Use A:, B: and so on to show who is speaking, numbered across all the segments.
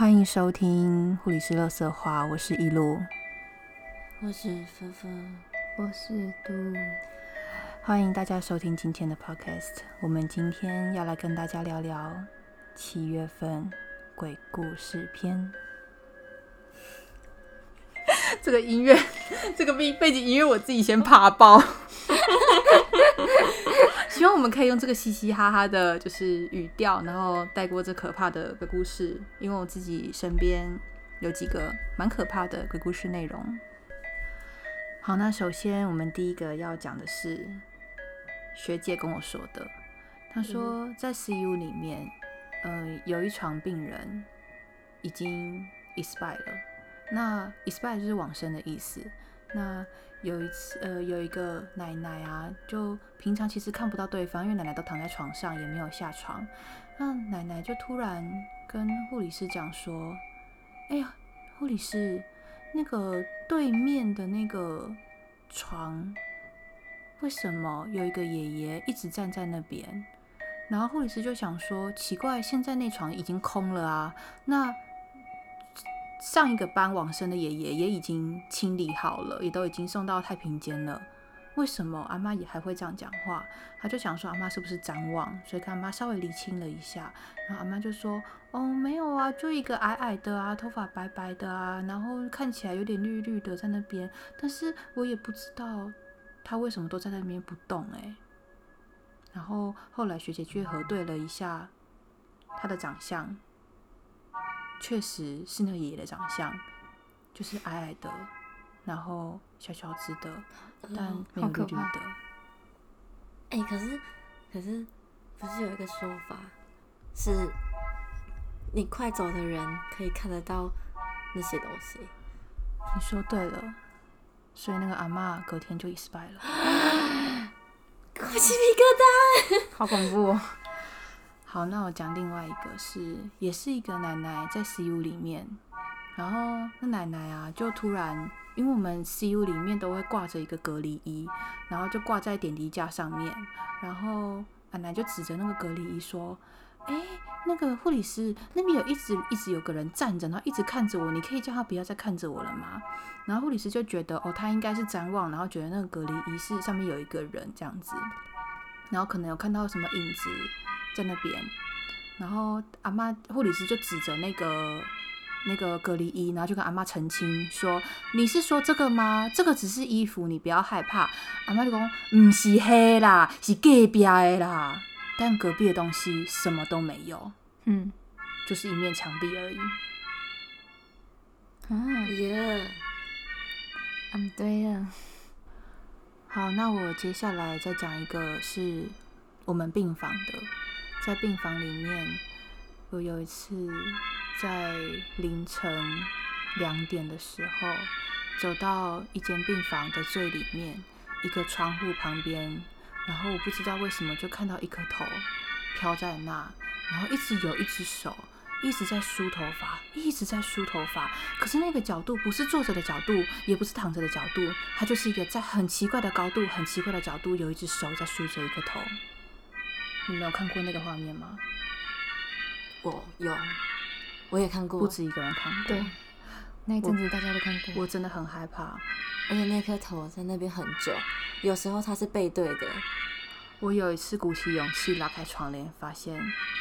A: 欢迎收听护理师乐色话，我是一路，
B: 我是芬芬，
C: 我是杜。
A: 欢迎大家收听今天的 podcast。我们今天要来跟大家聊聊七月份鬼故事篇。这个音乐，这个背背景音乐，我自己先怕爆。希望我们可以用这个嘻嘻哈哈的，就是语调，然后带过这可怕的鬼故事。因为我自己身边有几个蛮可怕的鬼故事内容。好，那首先我们第一个要讲的是学姐跟我说的，她说在 CU 里面，呃，有一床病人已经 expire 了。那 expire 就是往生的意思。那有一次，呃，有一个奶奶啊，就平常其实看不到对方，因为奶奶都躺在床上，也没有下床。那奶奶就突然跟护理师讲说：“哎呀，护理师，那个对面的那个床，为什么有一个爷爷一直站在那边？”然后护理师就想说：“奇怪，现在那床已经空了啊，那……”上一个班往生的爷爷也已经清理好了，也都已经送到太平间了。为什么阿妈也还会这样讲话？他就想说阿妈是不是张望，所以跟阿妈稍微理清了一下。然后阿妈就说：“哦，没有啊，就一个矮矮的啊，头发白白的啊，然后看起来有点绿绿的在那边。但是我也不知道他为什么都在那边不动哎。”然后后来学姐去核对了一下他的长相。确实是那个爷爷的长相，就是矮矮的，然后小小只的，但没有绿绿的。
B: 哎，可是可是不是有一个说法，是你快走的人可以看得到那些东西。
A: 你说对了，所以那个阿妈隔天就已死败了。
B: 鸡皮疙瘩，
A: 好恐怖。好，那我讲另外一个，是也是一个奶奶在 CU 里面，然后那奶奶啊，就突然，因为我们 CU 里面都会挂着一个隔离衣，然后就挂在点滴架上面，然后奶奶就指着那个隔离衣说：“哎，那个护理师那边有一直一直有个人站着，然后一直看着我，你可以叫他不要再看着我了吗？”然后护理师就觉得哦，他应该是瞻望，然后觉得那个隔离衣是上面有一个人这样子，然后可能有看到什么影子。在那边，然后阿妈护理师就指着那个那个隔离衣，然后就跟阿妈澄清说：“你是说这个吗？这个只是衣服，你不要害怕。”阿妈就讲：“唔是黑啦，是隔壁的啦。”但隔壁的东西什么都没有，嗯，就是一面墙壁而已。
B: 啊耶，
C: 嗯，对呀。
A: 好，那我接下来再讲一个是我们病房的。在病房里面，我有一次在凌晨两点的时候，走到一间病房的最里面一个窗户旁边，然后我不知道为什么就看到一颗头飘在那，然后一直有一只手一直在梳头发，一直在梳头发，可是那个角度不是坐着的角度，也不是躺着的角度，它就是一个在很奇怪的高度、很奇怪的角度，有一只手在梳着一个头。你没有看过那个画面吗？
B: 我有，我也看过，
A: 不止一个人看过。
C: 对，那一阵子大家都看过。
A: 我真的很害怕，
B: 而且那颗头在那边很久，有时候它是背对的。
A: 我有一次鼓起勇气拉开窗帘，发现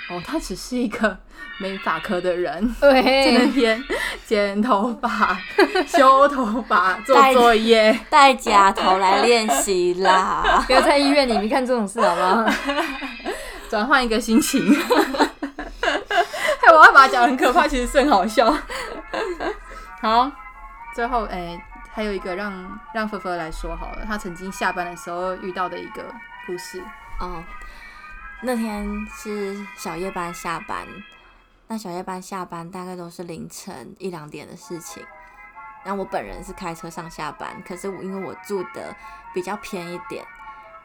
A: 哦，他只是一个美发科的人，对在那边剪头发、修头发、做作业、
B: 戴假头来练习啦。
C: 不要在医院里面看这种事好吗？
A: 转换一个心情。哎，我要把它讲很可怕，其实是很好笑。好，最后哎，还有一个让让菲菲来说好了，他曾经下班的时候遇到的一个。故事哦，
B: 那天是小夜班下班，那小夜班下班大概都是凌晨一两点的事情。那我本人是开车上下班，可是我因为我住的比较偏一点，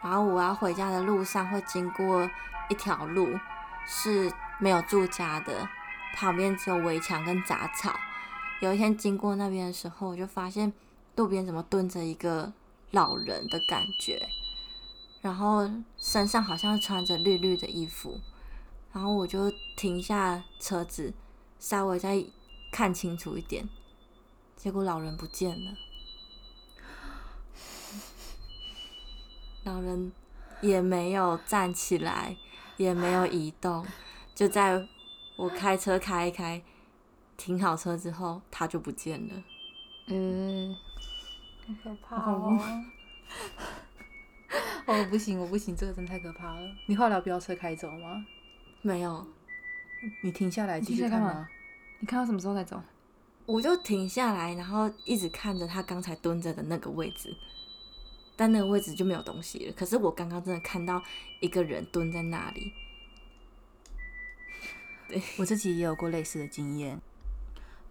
B: 然后我要回家的路上会经过一条路是没有住家的，旁边只有围墙跟杂草。有一天经过那边的时候，我就发现路边怎么蹲着一个老人的感觉。然后身上好像穿着绿绿的衣服，然后我就停下车子，稍微再看清楚一点，结果老人不见了，老人也没有站起来，也没有移动，就在我开车开一开，停好车之后，他就不见了。
C: 嗯，
A: 很可怕
C: 好
A: 哦。哦，不行，我不行，这个真太可怕了。你后来飙车开走吗？
B: 没有，
A: 你停下来
C: 你
A: 继续看吗
C: 停下来干嘛？你看到什么时候才走？
B: 我就停下来，然后一直看着他刚才蹲着的那个位置，但那个位置就没有东西了。可是我刚刚真的看到一个人蹲在那里，对
A: 我自己也有过类似的经验。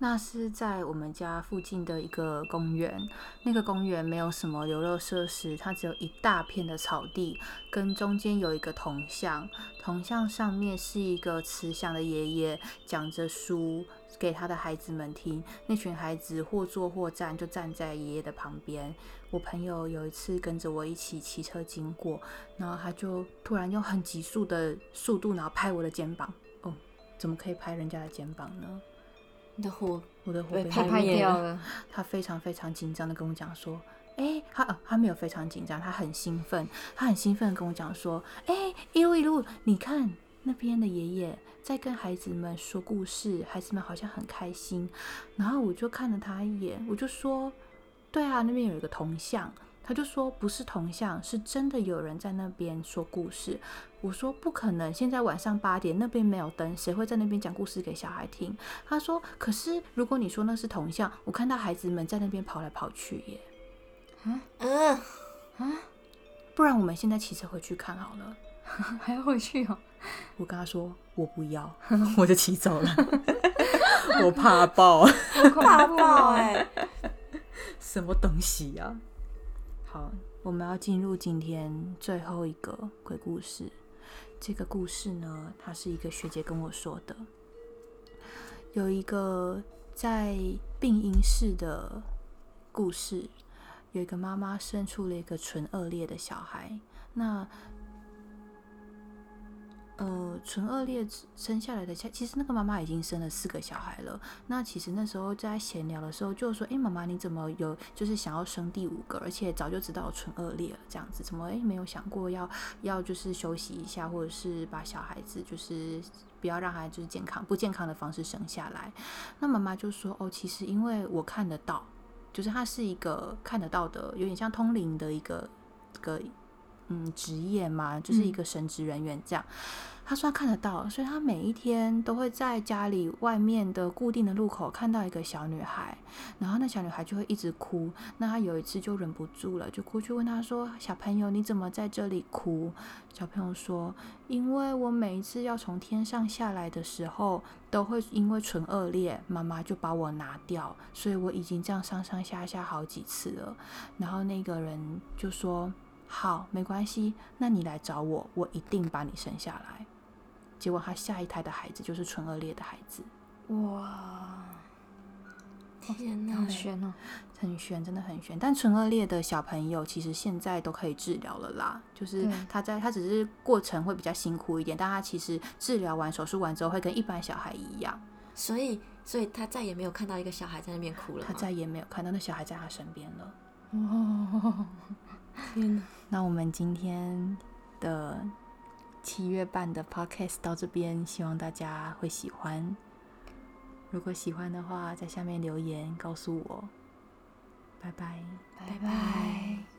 A: 那是在我们家附近的一个公园，那个公园没有什么游乐设施，它只有一大片的草地，跟中间有一个铜像，铜像上面是一个慈祥的爷爷讲着书给他的孩子们听，那群孩子或坐或站，就站在爷爷的旁边。我朋友有一次跟着我一起骑车经过，然后他就突然用很急速的速度，然后拍我的肩膀。哦，怎么可以拍人家的肩膀呢？
B: 你的火
A: 我的火被
B: 被拍
C: 拍
B: 灭
C: 掉了。
A: 他非常非常紧张的跟我讲说，哎、他呃他没有非常紧张，他很兴奋，他很兴奋的跟我讲说，哎、一路一路，你看那边的爷爷在跟孩子们说故事，孩子们好像很开心。然后我就看了他一眼，我就说，对啊，那边有一个铜像。他就说不是铜像，是真的有人在那边说故事。我说不可能，现在晚上八点那边没有灯，谁会在那边讲故事给小孩听？他说，可是如果你说那是铜像，我看到孩子们在那边跑来跑去耶。
B: 嗯，
A: 不然我们现在骑车回去看好了。
C: 还要回去哦。
A: 我跟他说我不要，我就骑走了。我怕爆，
B: 怕爆哎、
A: 什么东西呀、好，我们要进入今天最后一个鬼故事。这个故事呢，它是一个学姐跟我说的。有一个在病因室的故事，有一个妈妈生出了一个纯恶劣的小孩。那呃，纯恶劣生下来的小，其实那个妈妈已经生了四个小孩了。那其实那时候在闲聊的时候，就说：“哎，妈妈，你怎么有就是想要生第五个？而且早就知道纯恶劣了，这样子，怎么诶没有想过要要就是休息一下，或者是把小孩子就是不要让他就是健康不健康的方式生下来？”那妈妈就说：“哦，其实因为我看得到，就是他是一个看得到的，有点像通灵的一个个嗯职业嘛，就是一个神职人员这样。他说他看得到，所以他每一天都会在家里外面的固定的路口看到一个小女孩，然后那小女孩就会一直哭。那他有一次就忍不住了，就过去问他说：“小朋友，你怎么在这里哭？”小朋友说：“因为我每一次要从天上下来的时候，都会因为纯恶劣，妈妈就把我拿掉，所以我已经这样上上下下好几次了。”然后那个人就说：“好，没关系，那你来找我，我一定把你生下来。”结果他下一胎的孩子就是纯恶劣的孩子，
C: 哇，
B: 天哪
C: 好！悬哦。
A: 很悬，真的很悬。但纯恶劣的小朋友其实现在都可以治疗了啦，就是他在他只是过程会比较辛苦一点，但他其实治疗完手术完之后会跟一般小孩一样，
B: 所以，所以他再也没有看到一个小孩在那边哭了。
A: 他再也没有看到那小孩在他身边了。
C: 哇，
B: 天哪！
A: 那我们今天的七月半的 podcast 到这边，希望大家会喜欢。如果喜欢的话，在下面留言告诉我。拜拜。
C: 拜拜。